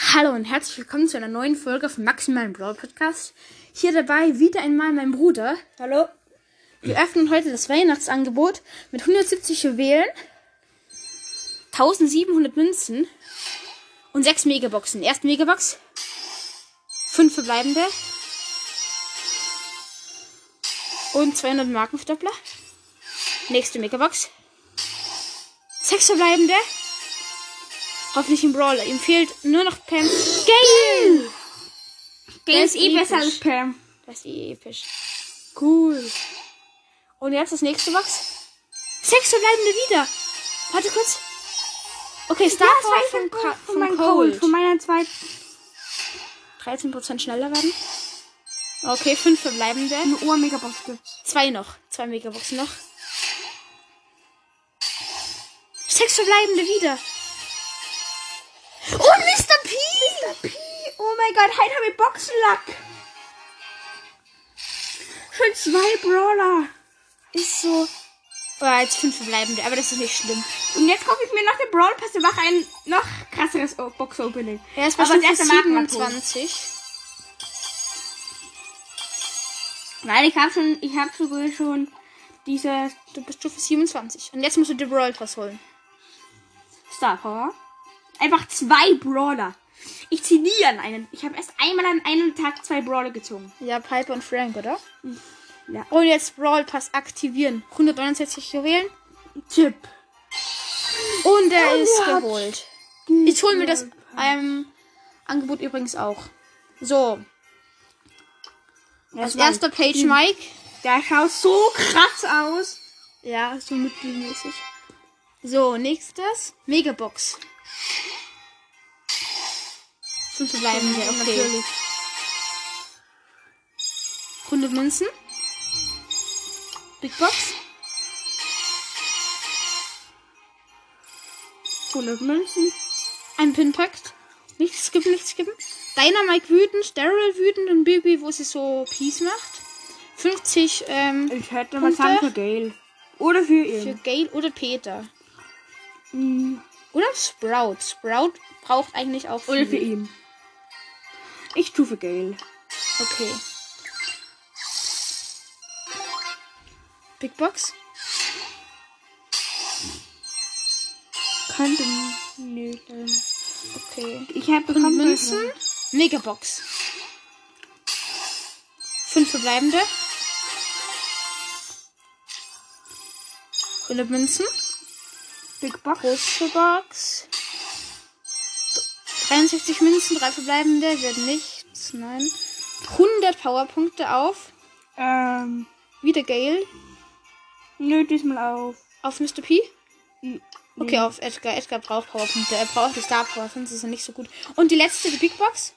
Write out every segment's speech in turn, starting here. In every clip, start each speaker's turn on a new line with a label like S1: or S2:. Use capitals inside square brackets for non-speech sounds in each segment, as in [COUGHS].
S1: Hallo und herzlich willkommen zu einer neuen Folge vom Maximalen Brawl Podcast. Hier dabei wieder einmal mein Bruder.
S2: Hallo.
S1: Wir öffnen heute das Weihnachtsangebot mit 170 Juwelen, 1700 Münzen und 6 Megaboxen. Erste Megabox, 5 verbleibende und 200 Markenverdoppler. Nächste Megabox, 6 verbleibende. Hoffentlich ein Brawler. Ihm fehlt nur noch Pam. Gale!
S2: Der ist eh besser als Pam.
S1: Das ist eh episch. Cool. Und jetzt das nächste Box. Sechs verbleibende wieder. Warte kurz. Okay, Star
S2: Ja,
S1: von,
S2: von, von
S1: von. Cold.
S2: Von meiner zweiten.
S1: 13% schneller werden. Okay, fünf verbleibende.
S2: Eine Ohr-Megabox gibt's.
S1: Zwei noch. Zwei Megaboxen noch. Sechs verbleibende wieder.
S2: Mein Gott, heute haben wir Boxenlack. Schon zwei Brawler.
S1: Ist so. Oh, jetzt fünf verbleibende, aber das ist nicht schlimm.
S2: Und jetzt gucke ich mir nach dem Brawl Pass und mache ein noch krasseres Box-Opening.
S1: Bestimmt
S2: das erste Markenmarkt
S1: 27.
S2: Nein, ich habe schon, ich habe sogar schon diese
S1: Du bist Stufe 27. Und jetzt musst du die Brawl Pass holen.
S2: Star Power. Einfach zwei Brawler. Ich ziehe nie an einen. Ich habe erst einmal an einem Tag zwei Brawler gezogen.
S1: Ja, Piper und Frank, oder?
S2: Ja.
S1: Und jetzt Brawl Pass aktivieren. 169 Juwelen.
S2: Tipp.
S1: Und er
S2: Und
S1: ist geholt. Ich hole mir das ähm, Angebot übrigens auch. So, als erster Page Mike.
S2: Der schaut so krass aus.
S1: Ja, so mittelmäßig. So, nächstes. Megabox. Fünf verbleibende, okay.
S2: Natürlich.
S1: 100 Münzen. Big Box.
S2: 100 Münzen.
S1: Ein Pinpakt. Nichts skippen, nichts skippen. Dynamite wütend, Daryl wütend und Bibi, wo sie so Peace macht. 50 ähm,
S2: Ich hätte mal sagen für Gale. Oder für
S1: für
S2: ihn.
S1: Gale oder Peter.
S2: Mhm.
S1: Oder Sprout. Sprout braucht eigentlich auch
S2: Oder für
S1: viel.
S2: ihn. Ich tue für Gale.
S1: Okay. Big Box.
S2: Könnte nicht.
S1: Okay.
S2: Ich habe bekommen
S1: Münzen. Megabox. Fünf verbleibende. 100 Münzen.
S2: Big Box.
S1: Große Box. 63 Münzen, drei verbleibende, wird nichts, nein. 100 Powerpunkte auf.
S2: Ähm.
S1: Wieder Gale.
S2: Nö, diesmal auf.
S1: Auf Mr. P.
S2: Mhm.
S1: Okay, auf Edgar. Edgar braucht Powerpunkte. Er braucht die Star Power, sonst ist er nicht so gut. Und die letzte, die Big Box.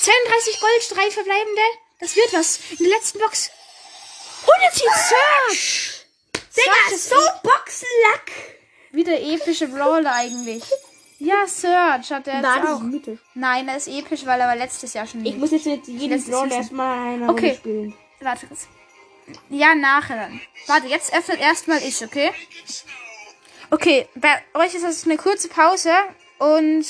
S1: 32 Gold, drei verbleibende. Das wird was. In der letzten Box. Jetzt zieht Search.
S2: Digga, so Boxenlack.
S1: wieder epische Brawler eigentlich. Ja, Search hat er jetzt
S2: Nein, das
S1: auch.
S2: ist Mitte.
S1: Nein, er ist episch, weil er war letztes Jahr schon.
S2: Ich muss jetzt mit jedem Brawl erstmal eine
S1: Okay.
S2: Runde spielen.
S1: Warte kurz. Ja, nachher dann. Warte, jetzt öffnet erstmal ich, okay? Okay, bei euch ist das eine kurze Pause und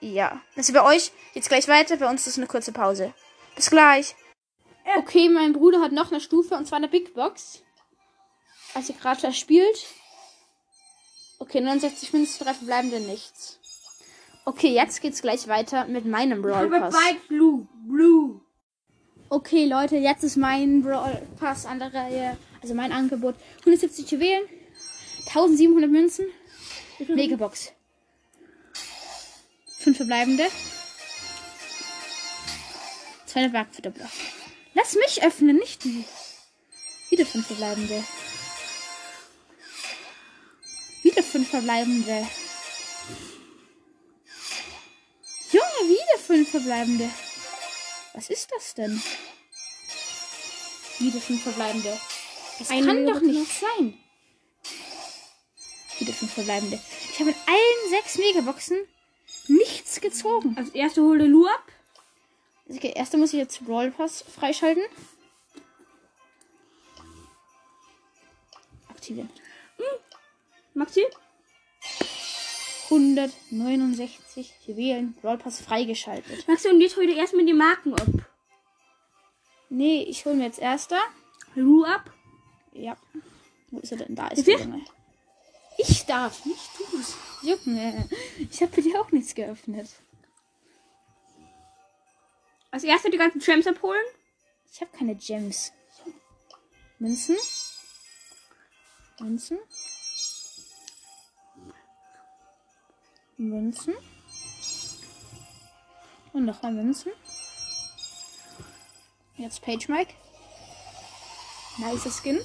S1: ja. Also bei euch geht's gleich weiter, bei uns ist es eine kurze Pause. Bis gleich. Okay, mein Bruder hat noch eine Stufe und zwar eine Big Box. Als ihr gerade spielt. Okay, 69 Münzen, drei verbleibende nichts. Okay, jetzt geht's gleich weiter mit meinem Brawl Pass.
S2: Blue. Blue.
S1: Okay, Leute, jetzt ist mein Brawl Pass an der Reihe. Also mein Angebot. 170 Juwelen, 1700 Münzen, Megabox. 5 verbleibende. 200 Marktverdoppler. Lass mich öffnen, nicht du. Wieder 5 verbleibende. Wieder 5 verbleibende. 5 verbleibende. Was ist das denn? Wieder fünf verbleibende. Das
S2: Eine
S1: kann doch nicht sein. Wieder fünf verbleibende. Ich habe in allen sechs Megaboxen nichts gezogen.
S2: Als erste hol den Lu ab.
S1: Okay, erst muss ich jetzt Brawl Pass freischalten. Aktivieren.
S2: Maxi?
S1: 169 Juwelen Brawl Pass freigeschaltet.
S2: Maxi, und jetzt hol dir erstmal die Marken ab.
S1: Nee, ich hole mir jetzt erster.
S2: Lu ab.
S1: Ja. Wo ist er denn? Da ist der
S2: er?
S1: Junge. Ich darf, nicht du's. Junge, ich habe für dich auch nichts geöffnet.
S2: Als erstes die ganzen Gems abholen.
S1: Ich habe keine Gems. Münzen. Münzen. Münzen. Und nochmal Münzen. Jetzt Page Mike. Nice Skin.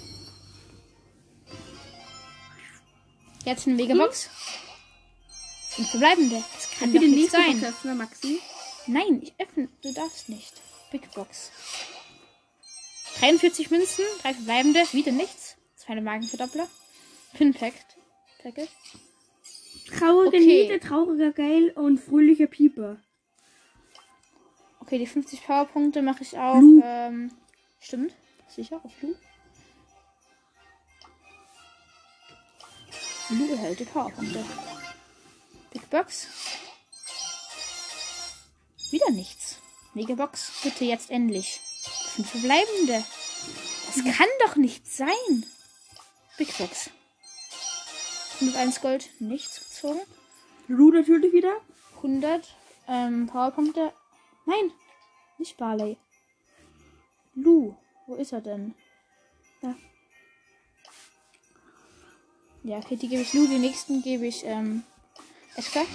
S1: Jetzt eine Megabox. Fünf verbleibende. Das kann doch nicht sein.
S2: Box öffnen, Maxi.
S1: Nein, ich öffne. Du darfst nicht. Big Box. 43 Münzen, drei verbleibende, wieder nichts. Zwei Magenverdoppler. Pinpacked. Packet.
S2: Traurige
S1: Okay.
S2: Niete, trauriger Geil und fröhlicher Pieper.
S1: Okay, die 50 Powerpunkte mache ich auf. Ähm, stimmt. Sicher, auf Lu. Lu erhält die Powerpunkte. Big Box. Wieder nichts. Megabox, bitte jetzt endlich. Fünf verbleibende. Das kann doch nicht sein. Big Box. 101 Gold, nichts gezogen.
S2: Lu natürlich wieder.
S1: 100 ähm, Powerpunkte. Nein, nicht Barley. Lu, wo ist er denn?
S2: Da.
S1: Ja, okay, die gebe ich Lu, die nächsten gebe ich ähm, Edgar.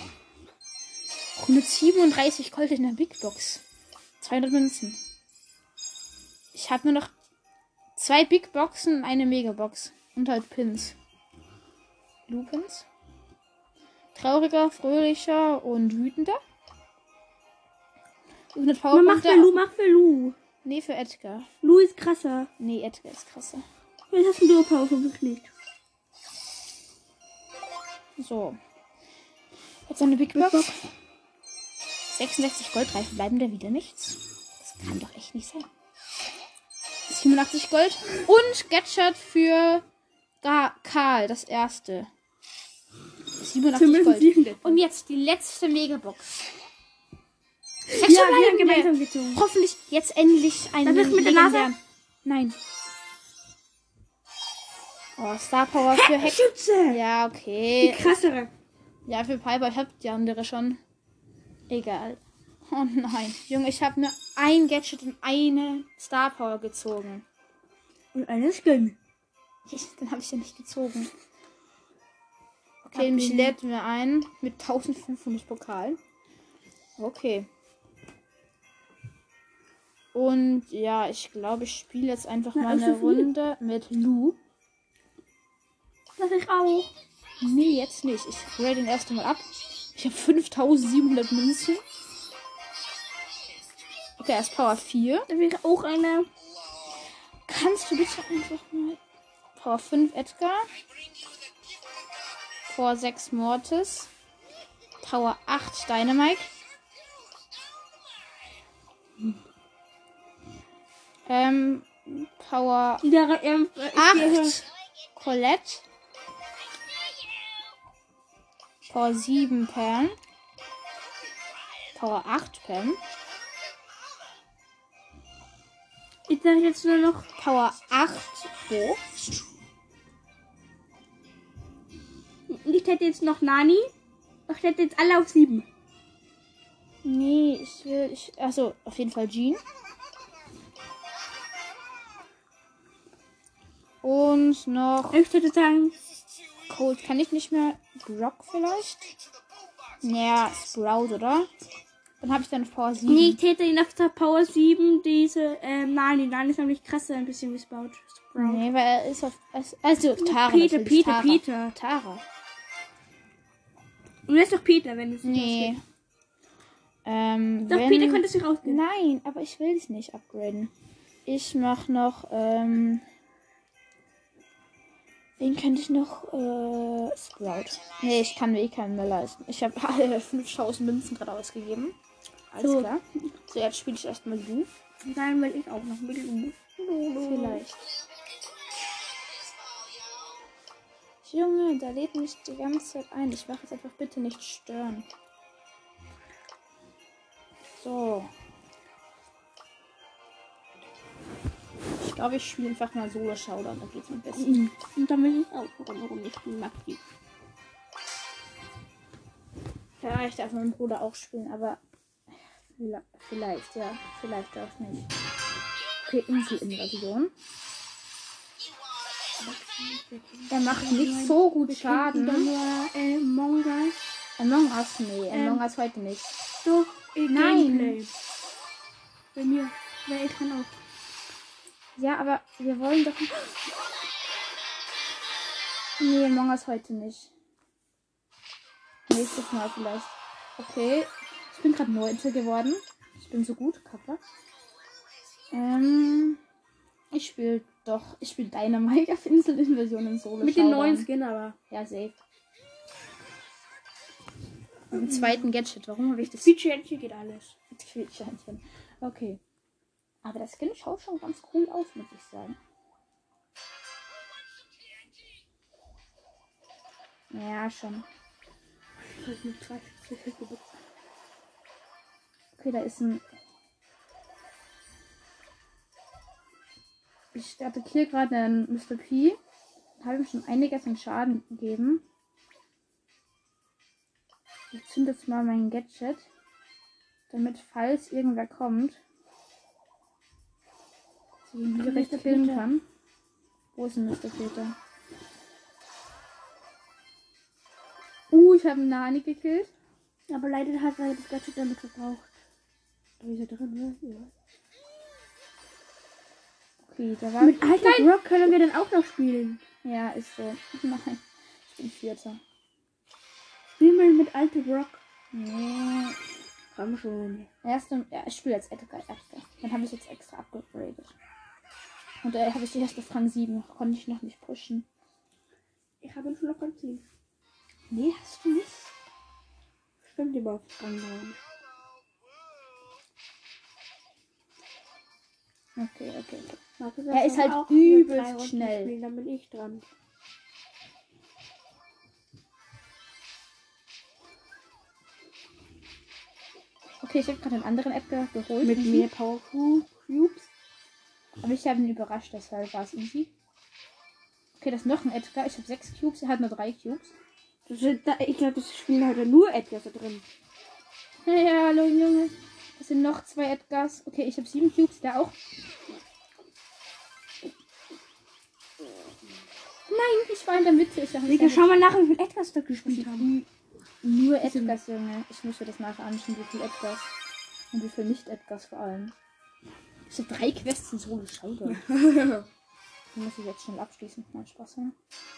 S1: 137 Gold in der Big Box. 200 Münzen. Ich habe nur noch zwei Big Boxen und eine Megabox. Und halt Pins. Lu-Pins. Trauriger, fröhlicher und wütender. 100
S2: Man macht
S1: Powerpunkte.
S2: für Lu, mach für Lu.
S1: Nee, für Edgar.
S2: Lu ist krasser.
S1: Nee, Edgar ist krasser.
S2: Jetzt hast du Duo Power wirklich.
S1: So. Jetzt eine Big
S2: Big
S1: Box.
S2: Box.
S1: 66 Gold, drei verbleibende, wieder nichts. Das kann doch echt nicht sein. 87 Gold und Gadget für Karl, das erste. 87
S2: Zumindest
S1: Gold.
S2: sieben Gadgets.
S1: Und jetzt die letzte Megabox. Sechs
S2: Ja, wir haben
S1: verbleibende.
S2: gemeinsam gezogen.
S1: Hoffentlich jetzt endlich ein
S2: ich mit der Nase?
S1: Nein. Oh, Star Power für Hex.
S2: Schütze.
S1: Ja,
S2: Die
S1: okay.
S2: krassere.
S1: Ja, für Piper, ich hab die andere schon. Egal. Oh nein. Junge, ich habe nur ein Gadget und eine Star Power gezogen.
S2: Und eine Skin.
S1: Ich, den habe ich ja nicht gezogen. Okay, mich lädt mir ein mit 1500 Pokalen. Okay. Und ja, ich glaube, ich spiele jetzt einfach
S2: Na,
S1: mal eine. Runde mit Lu.
S2: Das ich auch.
S1: Nee, jetzt nicht. Ich grade den erst mal ab. Ich habe 5700 Münzen. Okay, er ist Power 4.
S2: Da wäre auch eine.
S1: Kannst du bitte einfach mal. Power 5 Edgar. Power 6 Mortis. Power 8 Dynamite. Ähm, Power
S2: Der, ähm, ich gehe-
S1: 8 Colette. Power 7 Pam. Power 8 Pam.
S2: Ich sage jetzt nur noch.
S1: Power 8 Bo.
S2: Ich hätte jetzt noch Nani. Ich hätte jetzt alle auf sieben.
S1: Nee, ich will. Ich, achso, auf jeden Fall Jean. Und noch
S2: Ich würde sagen,
S1: Cold kann ich nicht mehr. Brock vielleicht? Naja, Sprout, oder? Dann habe ich dann Power 7.
S2: nee, ich hätte ihn auf der Power 7 diese, ähm, Nani. Nani ist nämlich krasser, ein bisschen wie Sprout. Sprout.
S1: Nee, weil er ist auf. Also, Tara.
S2: Peter, Peter,
S1: Tara.
S2: Peter.
S1: Tara.
S2: Und jetzt noch Peter, wenn es
S1: Nee.
S2: losgeht.
S1: Ähm,
S2: Doch,
S1: wenn,
S2: Peter könntest du rausgehen.
S1: Nein, aber ich will es nicht upgraden. Ich mach noch, ähm. Wen könnte ich noch? Äh, Sprout. Nee, ich kann mir eh keinen mehr leisten. Ich habe [LAUGHS] alle 5000 Münzen gerade ausgegeben. Alles
S2: So.
S1: klar. So, jetzt spiele ich erstmal Lu.
S2: Dann will ich auch noch mit Lu.
S1: Vielleicht. Junge, da lädt mich die ganze Zeit ein. Ich mache jetzt einfach bitte nicht stören. So. Ich glaube, ich spiele einfach mal Solo Showdown. Da geht's mir besser.
S2: Mhm. Und dann will ich auch eine Runde spielen, Maxi.
S1: Ja, ich darf mit meinem Bruder auch spielen, aber Vielleicht, ja. Vielleicht auch nicht. Okay, Inselinvasion. Er macht nicht so gut Schaden.
S2: nur äh, Mongas.
S1: Among Us, nee.
S2: Ähm.
S1: Among Us heute nicht.
S2: Doch, äh,
S1: Nein.
S2: Gameplay. Bei mir. Weil ich kann auch.
S1: Ja, aber wir wollen doch. Nee, Among Us heute nicht. Nächstes Mal vielleicht. Okay. Ich bin gerade Neunte geworden. Ich bin so gut, Kappa. Ähm. Ich spiele doch. Ich spiele Dynamite [LAUGHS] auf Inselinvasion in Solo.
S2: Mit den
S1: Showdown.
S2: neuen Skin aber.
S1: Ja, safe. Im zweiten Gadget. Warum habe ich das
S2: Feature geht alles.
S1: Quietscheinchen? Okay. Aber das Skin schaut schon ganz cool aus, muss ich sagen. Ja, schon. Okay, da ist ein. Ich attackiere gerade einen Mr. P. Habe ihm schon einiges an Schaden gegeben. Ich zünde jetzt mal mein Gadget. Damit, falls irgendwer kommt, sie ihn direkt killen kann. Wo ist denn Mr. Peter? Uh, ich habe einen Nani gekillt.
S2: Aber leider hat er das Gadget damit verbraucht. Da ist er drin, ne? Ja.
S1: Da war.
S2: Mit alter Brock können wir dann auch noch spielen.
S1: Ja, ist so. [LAUGHS] Nein, ich bin Vierter.
S2: Spielen wir mit alter Brock.
S1: Nee.
S2: Komm schon.
S1: Erste, ja, ich spiele jetzt Edgar. Edgar. Dann habe ich jetzt extra abgegradet. Und da habe ich die erste Rang 7. Konnte ich noch nicht pushen.
S2: Ich habe schon auf Rang 10.
S1: Nee, hast du nicht?
S2: Stimmt immer auf Rang 9.
S1: Okay, okay. okay.
S2: Markus,
S1: Er ist halt übelst schnell.
S2: Spielen, dann bin ich dran.
S1: Okay, ich habe gerade einen anderen Edgar geholt.
S2: Mit mehr Power Cubes.
S1: Aber ich habe ihn überrascht, deshalb war es easy. Okay, das ist noch ein Edgar. Ich habe sechs Cubes, er hat nur drei Cubes.
S2: Da, ich glaube, das spielen heute nur Edgar da drin.
S1: Ja, hallo Junge. Das sind noch zwei Edgars. Okay, ich habe sieben Cubes, der auch. Nein, ich war in der Mitte. Ich dachte,
S2: Digga, schau mal nach, wie viel Edgars da gespielt haben.
S1: Nur Edgars, Junge. Ich muss mir das nachher anschauen, wie viel Edgars. Und wie viel nicht Edgars vor allem. Ich habe drei Quests in Solo Showdown. Die muss ich jetzt schnell abschließen. Mal Spaß haben.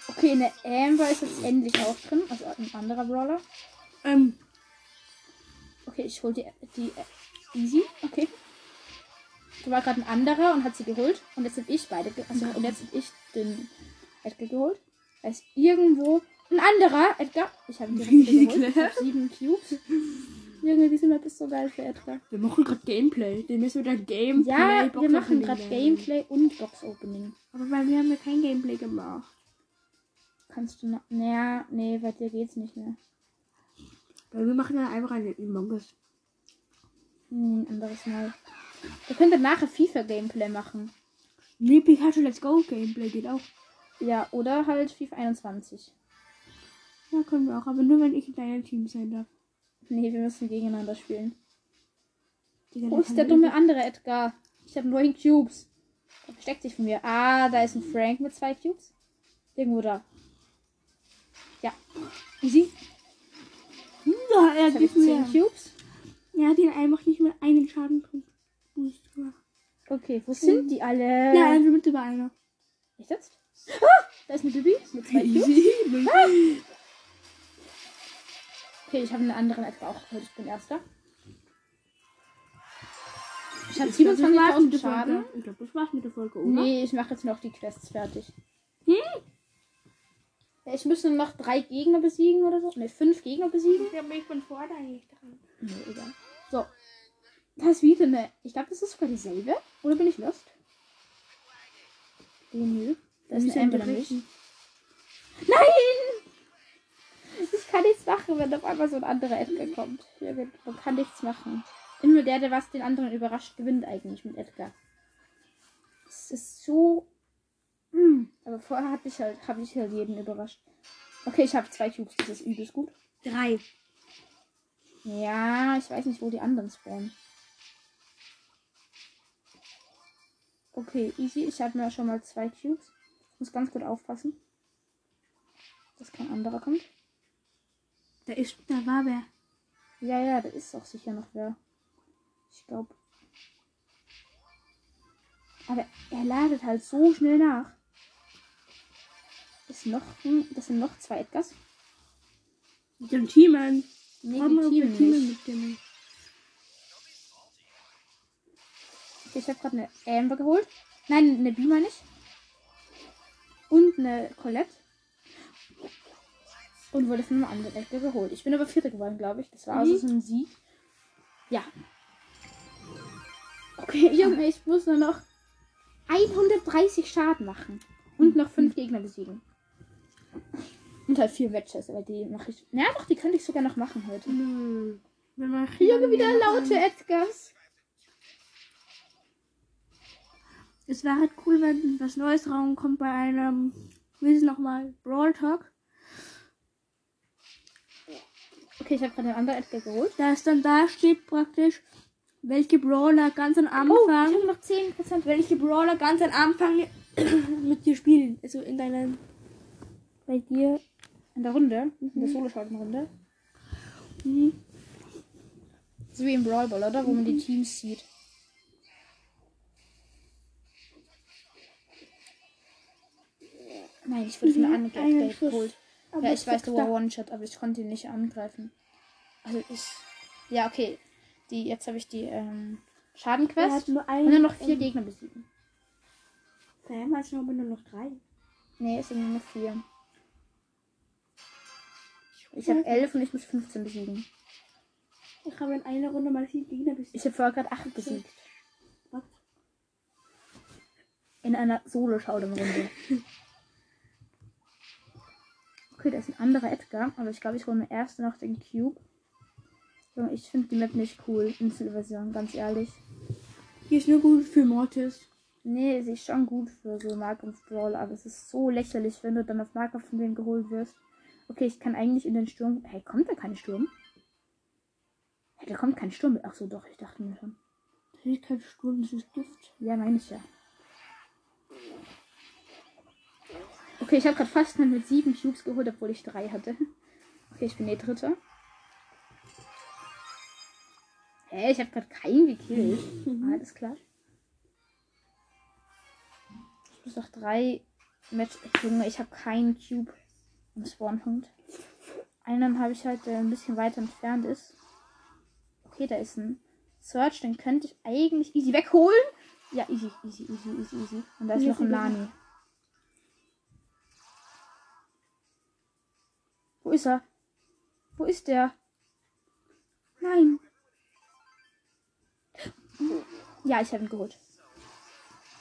S1: Okay, eine Amber ist jetzt endlich auch drin. Also ein anderer Brawler.
S2: ähm,
S1: Okay, ich hol die, die Easy. Okay. Da war gerade ein anderer und hat sie geholt. Und jetzt sind ich beide. Also, und jetzt sind ich den Edgar geholt. Da ist irgendwo ein anderer Edgar. Ich habe ihn direkt [LAUGHS] geholt. Ich hab sieben Cubes. Junge, diese Map ist so geil für Edgar.
S2: wir machen gerade Gameplay. Den müssen wir dann Gameplay.
S1: Ja, wir machen gerade. Gameplay und Box Opening.
S2: Aber weil wir haben ja kein Gameplay gemacht.
S1: Kannst du noch. Naja, nee, bei dir geht's nicht mehr.
S2: Weil wir machen dann einfach eine Among Us.
S1: Hm, ein anderes Mal. Wir können dann nachher FIFA-Gameplay machen.
S2: Nee, Pikachu Let's Go Gameplay geht auch.
S1: Ja, oder halt FIFA 21.
S2: Ja, können wir auch. Aber nur wenn ich in deinem Team sein darf.
S1: Nee, wir müssen gegeneinander spielen.
S2: Digga,
S1: Wo ist der dumme andere Edgar? Ich habe neun Cubes. Der versteckt sich von mir. Ah, da ist ein Frank mit zwei Cubes. Irgendwo da. Ja. Easy.
S2: Ja, er gibt
S1: zehn. Cubes.
S2: Er hat ihn einfach nicht mal einen Schaden gemacht.
S1: Okay, wo sind die alle?
S2: Ja, also mit über einer.
S1: Ich jetzt? Ah, da ist eine Bibi mit zwei Cubes. Okay, ich habe einen anderen Edgar auch geholt. Ich bin erster. Ich habe
S2: Ich glaub, das war's mit
S1: 27.000
S2: der
S1: Schaden.
S2: Ich glaube, das war's mit der Folge, oder?
S1: Nee, ich mache jetzt noch die Quests fertig.
S2: Hm?
S1: Ja, Ich müsste noch drei Gegner besiegen oder so. Ne, fünf Gegner besiegen.
S2: Ich glaube, ich bin vor da eigentlich dran.
S1: Nee, egal. So. Da ist wieder eine. Ich glaube, das ist sogar dieselbe. Oder bin ich lost? Nö. Da ist Amber nämlich. Nein! Ich kann nichts machen, wenn auf einmal so ein anderer Edgar kommt. Man kann nichts machen. Immer der, der was den anderen überrascht, gewinnt eigentlich mit Edgar. Es ist so. Hm. Aber vorher habe ich halt, habe ich halt jeden überrascht. Okay, ich habe zwei Cubes, das ist übelst gut.
S2: Drei.
S1: Ja, ich weiß nicht, wo die anderen spawnen. Okay, easy. Ich habe mir schon mal zwei Cubes. Ich muss ganz gut aufpassen, dass kein anderer kommt.
S2: Da ist, da war wer.
S1: Ja, ja, da ist auch sicher noch wer. Ich glaube. Aber er ladet halt so schnell nach. Ist noch, das sind noch zwei Edgars.
S2: Mit dem Teamen.
S1: Nee,
S2: Haben wir
S1: Teamen
S2: Teamen
S1: nicht.
S2: bestimmen.
S1: Okay, ich habe gerade eine Amber geholt. Nein, eine B meine ich. Und eine Colette. Und wurde von einem anderen Edgar geholt. Ich bin aber Vierte geworden, glaube ich. Das war also
S2: Mhm.
S1: so ein Sieg. Ja. Okay, [LAUGHS] Junge, ich muss nur noch 130 Schaden machen. Und noch fünf Gegner besiegen. Und halt vier Matches, aber die mache ich. Ja, doch, die könnte ich sogar noch machen heute.
S2: Nö. Wenn man
S1: Junge, wieder laute Edgars.
S2: Es wäre halt cool, wenn was Neues rauskommt bei einem, wie ist es nochmal, Brawl Talk.
S1: Okay, ich habe gerade einen anderen Edgar geholt.
S2: Da es dann da steht praktisch, welche Brawler ganz am
S1: Oh, ich
S2: Anfang,
S1: habe noch 10%.
S2: welche Brawler ganz am Anfang [COUGHS] mit dir spielen. Also in deinen, bei dir.
S1: In der Runde, in der Solo-Schalten-Runde.
S2: Mhm.
S1: So wie im Brawl Ball, oder? Wo man die Teams sieht. Nein, ich wurde von
S2: Mhm,
S1: Update
S2: Schuss.
S1: geholt. Ja, ich weiß, du war. One-Shot, aber ich konnte ihn nicht angreifen. Also ich. Ja, okay. Die, jetzt habe ich die ähm, Schadenquest.
S2: nur
S1: Und dann noch vier Gegner besiegen.
S2: Sam hat aber nur noch drei.
S1: Nee, es sind nur noch vier. Ich habe elf und ich muss 15 besiegen.
S2: Ich habe in einer Runde mal vier Gegner besiegt.
S1: Ich habe vorher gerade acht besiegt.
S2: Was?
S1: In einer Solo-Showdown-Runde. [LAUGHS] Okay, da ist ein anderer Edgar, aber ich glaube, ich hole mir erst noch den Cube. Junge, ich finde die Map nicht cool. Inselversion, ganz ehrlich.
S2: Die ist nur gut für Mortis.
S1: Nee, sie ist schon gut für so Nahkampf-Brawl, aber es ist so lächerlich, wenn du dann auf Nahkampf von denen geholt wirst. Okay, ich kann eigentlich in den Sturm. Hey, kommt da kein Sturm? Hey, da kommt kein Sturm. Ach so, doch, ich dachte mir schon.
S2: Das ist kein Sturm, das ist Gift.
S1: Ja, meine ich ja. Okay, ich habe gerade fast mit sieben Cubes geholt, obwohl ich drei hatte. Okay, ich bin eh Dritter. Hä, ich habe gerade keinen gekillt. Alles klar. Ich muss noch drei Match. Junge, ich habe keinen Cube am Spawnpunkt. Einen habe ich halt, der ein bisschen weiter entfernt ist. Okay, da ist ein Search, den könnte ich eigentlich easy wegholen. Ja, easy, easy, easy, easy, easy. Und da ist noch ein. Nani. Ist er? Wo ist der? Nein. Ja, ich habe ihn geholt.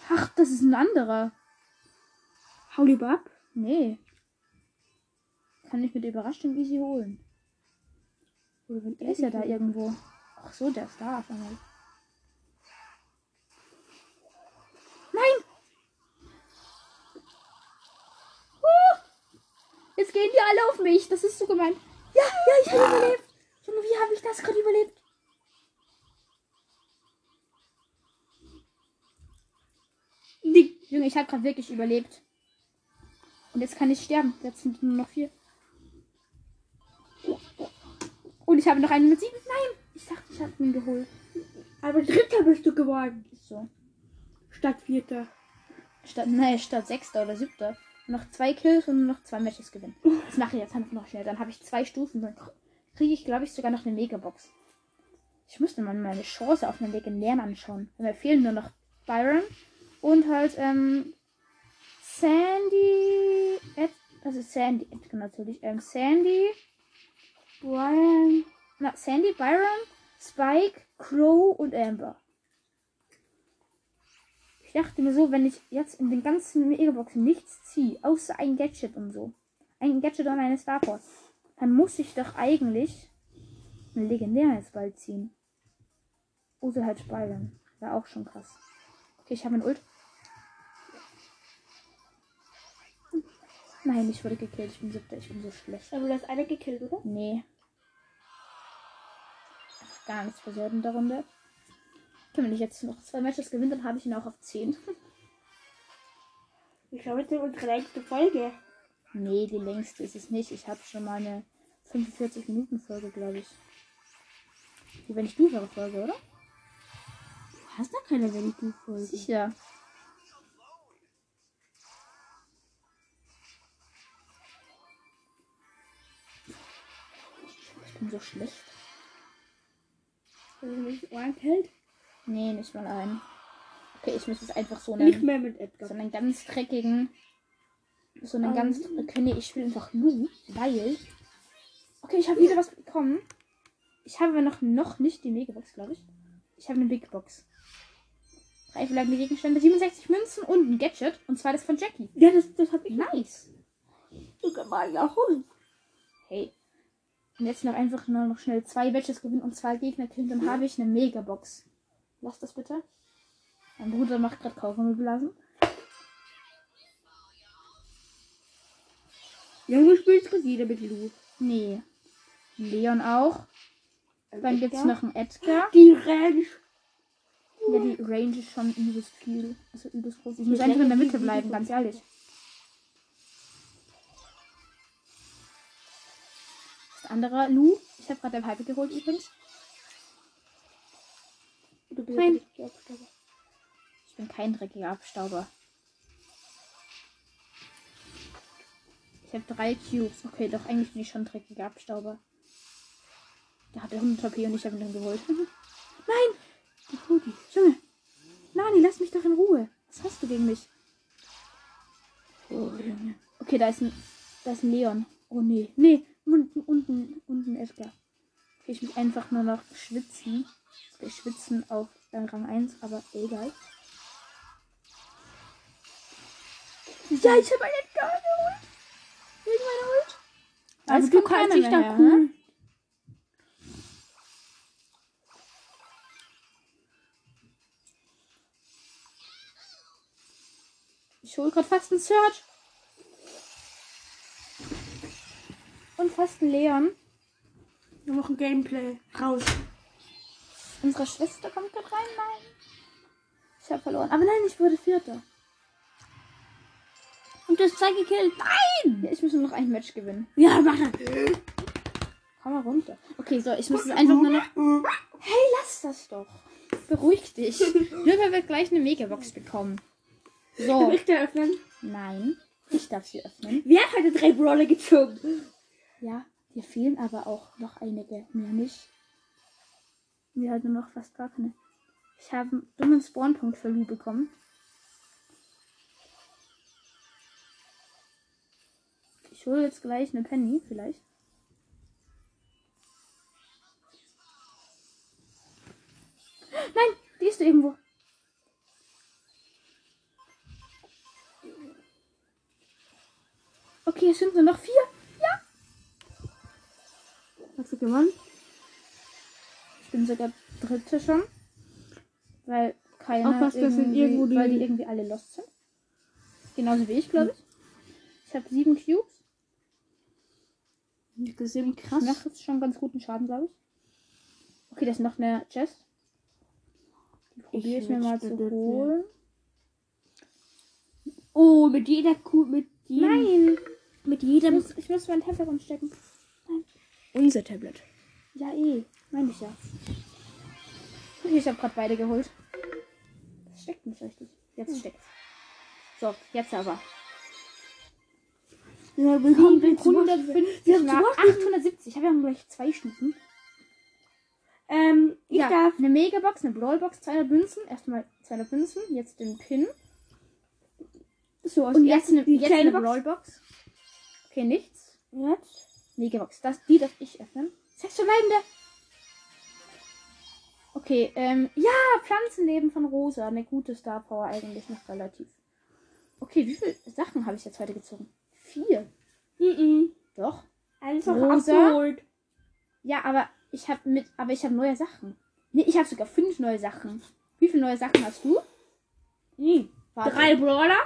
S1: Ach, das ist ein anderer.
S2: Hau lieber ab.
S1: Nee. Kann ich mit Überraschung easy holen.
S2: Oder
S1: ist ja da irgendwo. Ach so, der ist da auf einmal. Jetzt gehen die alle auf mich. Das ist so gemein. Ja, ja, ich habe überlebt. Junge, wie habe ich das gerade überlebt?
S2: Die,
S1: Junge, ich habe gerade wirklich überlebt. Und jetzt kann ich sterben. Jetzt sind nur noch vier. Und ich habe noch einen mit sieben. Nein! Ich dachte, ich habe ihn geholt.
S2: aber Dritter bist du geworden.
S1: So.
S2: Statt Vierter.
S1: Statt, nee, statt Sechster oder Siebter. Noch zwei Kills und noch zwei Matches gewinnen. Das mache ich jetzt einfach noch schnell. Dann habe ich zwei Stufen. Dann kriege ich, glaube ich, sogar noch eine Megabox. Ich müsste mal meine Chance auf einen Legendären anschauen. Mir fehlen nur noch Byron und halt ähm, Sandy. Ed, also Sandy, Edgar natürlich. Ähm, Sandy,
S2: Brian.
S1: na, Sandy, Byron, Spike, Crow und Amber. Ich dachte mir so, wenn ich jetzt in den ganzen Megaboxen nichts ziehe, außer ein Gadget und so. ein Gadget und eine Star Power. Dann muss ich doch eigentlich einen legendären jetzt bald ziehen. Oder halt Byron. Wäre auch schon krass. Okay, ich habe einen Ult. Nein, ich wurde gekillt. Ich bin siebter. Ich bin so schlecht.
S2: Aber du hast eine gekillt, oder?
S1: Nee. Gar nichts passiert in der Runde. Wenn ich jetzt noch zwei Matches gewinne, dann habe ich ihn auch auf 10. [LAUGHS]
S2: Ich glaube, das ist unsere längste Folge.
S1: nee, die längste ist es nicht. Ich habe schon mal eine 45 Minuten Folge, glaube ich. Die wenn ich du Folge, oder?
S2: Du hast da keine wenn du Folge.
S1: Sicher. Ich bin so schlecht.
S2: Wenn du mich Ohren hält.
S1: Nee, nicht mal ein. Okay, ich muss es einfach so
S2: Nicht
S1: nennen.
S2: mehr mit Edgar.
S1: So einen ganz dreckigen. So einen
S2: Ähm.
S1: ganz. Okay, nee, ich spiele einfach Lu, weil. Okay, ich habe wieder was bekommen. Ich habe aber noch, noch nicht die Megabox, glaube ich. Ich habe eine Big Box. Drei verbleibende Gegenstände, 67 Münzen und ein Gadget. Und zwar das von Jackie.
S2: Ja, das, das habe ich
S1: Nice.
S2: sogar mal erholt.
S1: Hey. Und jetzt noch einfach nur noch schnell zwei Matches gewinnen und zwei Gegner killen, dann habe ich eine Megabox. Lass das bitte. Mein Bruder macht gerade Kaugummi-Blasen.
S2: Junge spielt gerade jeder mit Lu.
S1: Nee. Leon auch. Dann gibt's noch einen Edgar.
S2: Die Range.
S1: Ja, die Range ist schon übelst viel. Also übelst groß. Ich
S2: Die
S1: muss einfach in der Mitte bleiben, ganz ehrlich. Das andere, Lu. Ich habe gerade der Pipe geholt übrigens.
S2: Abstauber.
S1: Ich bin kein dreckiger Abstauber. Ich habe drei Cubes. Okay, doch eigentlich bin ich schon dreckiger Abstauber. Der hatte 100 HP und ich habe ihn dann geholt. [LAUGHS] Nein! Die Cody. Junge. Nani, lass mich doch in Ruhe. Was hast du gegen mich? Oh, Junge. Okay, da ist ein, da ist ein Leon. Oh nee. Nee, unten, unten, unten Edgar. Okay, ich muss einfach nur noch schwitzen. Okay, schwitzen auf äh, Rang 1, aber egal. Ja, ich habe einen Edgar geholt. Wegen meiner Ult.
S2: Also du kannst dich da cool.
S1: Ich hole gerade fast einen Search. Und fast einen Leon.
S2: Wir machen Gameplay. Raus.
S1: Unsere Schwester kommt gerade rein. Nein. Ich habe verloren. Aber nein, ich wurde Vierter.
S2: Und das zwei gekillt. Nein!
S1: Ja, ich muss nur noch ein Match gewinnen.
S2: Ja, mach das.
S1: Komm mal runter. Okay, so, ich muss es einfach nur noch. Hey, lass das doch. Beruhig dich. Nürnberg wird gleich eine Megabox bekommen.
S2: Darf
S1: So.
S2: ich da öffnen?
S1: Nein. Ich darf sie öffnen.
S2: Wer hat heute drei Brawler gezogen?
S1: Ja, dir fehlen aber auch noch einige. Mir nicht. Mir nur noch fast gar keine. Ich habe einen dummen Spawnpunkt für Lu bekommen. Ich hole jetzt gleich eine Penny, vielleicht. Nein, die ist irgendwo. Okay, es sind nur noch vier. Ja.
S2: Hast du gewonnen?
S1: Ich bin sogar dritte schon. Weil keiner
S2: Aufpasst, das sind
S1: irgendwie,
S2: irgendwo die-
S1: weil die irgendwie alle lost sind. Genauso wie ich, glaube ich. Ich habe sieben Cubes.
S2: Das ist eben
S1: Ich
S2: krass.
S1: mache jetzt schon ganz guten Schaden, glaube ich. Okay, das ist noch eine Chest. Die probiere ich, mir mal zu holen.
S2: Oh, mit jeder Kuh, mit jedem,
S1: Nein!
S2: mit
S1: Ich
S2: jedem.
S1: muss, ich muss mein Tablet umstecken.
S2: Unser Tablet.
S1: Ja, eh. Meine ich ja. Okay, ich habe gerade beide geholt. Das steckt nicht richtig. Jetzt steckt So, jetzt aber.
S2: Ja, wir sind
S1: 150
S2: Wir haben
S1: nach
S2: zum Beispiel-
S1: 870. Ich habe ja gleich zwei Stufen.
S2: Ähm, ich
S1: ja,
S2: darf.
S1: eine Megabox, eine Brawlbox, 200 Münzen. Erstmal 200 Münzen, jetzt den Pin.
S2: So,
S1: Und jetzt eine, jetzt eine
S2: Box.
S1: Brawlbox. Okay, nichts.
S2: Jetzt.
S1: Megabox. Das, die darf ich öffnen. Sechs verbleibende. Okay, ähm, ja, Pflanzenleben von Rosa. Eine gute Star Power eigentlich noch relativ. Okay, wie viele Sachen habe ich jetzt heute gezogen? Vier.
S2: Mhm.
S1: Doch.
S2: Einfach
S1: Rosa.
S2: abgeholt.
S1: Ja, aber ich habe mit, aber ich habe neue Sachen. Nee, ich habe sogar fünf neue Sachen. Wie viele neue Sachen hast du?
S2: Mhm. Drei Brawler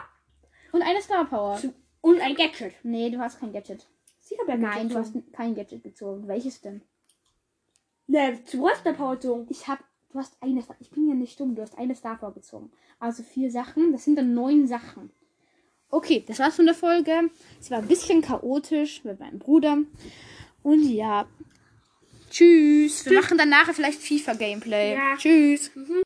S1: Und eine Star Power.
S2: und ein Gadget.
S1: Nee, du hast kein Gadget.
S2: Sie haben ja
S1: Nein,
S2: Gadget
S1: du hast
S2: gezogen.
S1: kein Gadget gezogen. Welches denn?
S2: Ne, du hast Power gezogen.
S1: Ich habe, du hast eine, Star- ich bin ja nicht dumm, du hast eine Star Power gezogen. Also vier Sachen, das sind dann neun Sachen. Okay, das war's von der Folge. Es war ein bisschen chaotisch mit meinem Bruder. Und ja. Tschüss. Wir machen dann nachher vielleicht FIFA-Gameplay.
S2: Ja.
S1: Tschüss.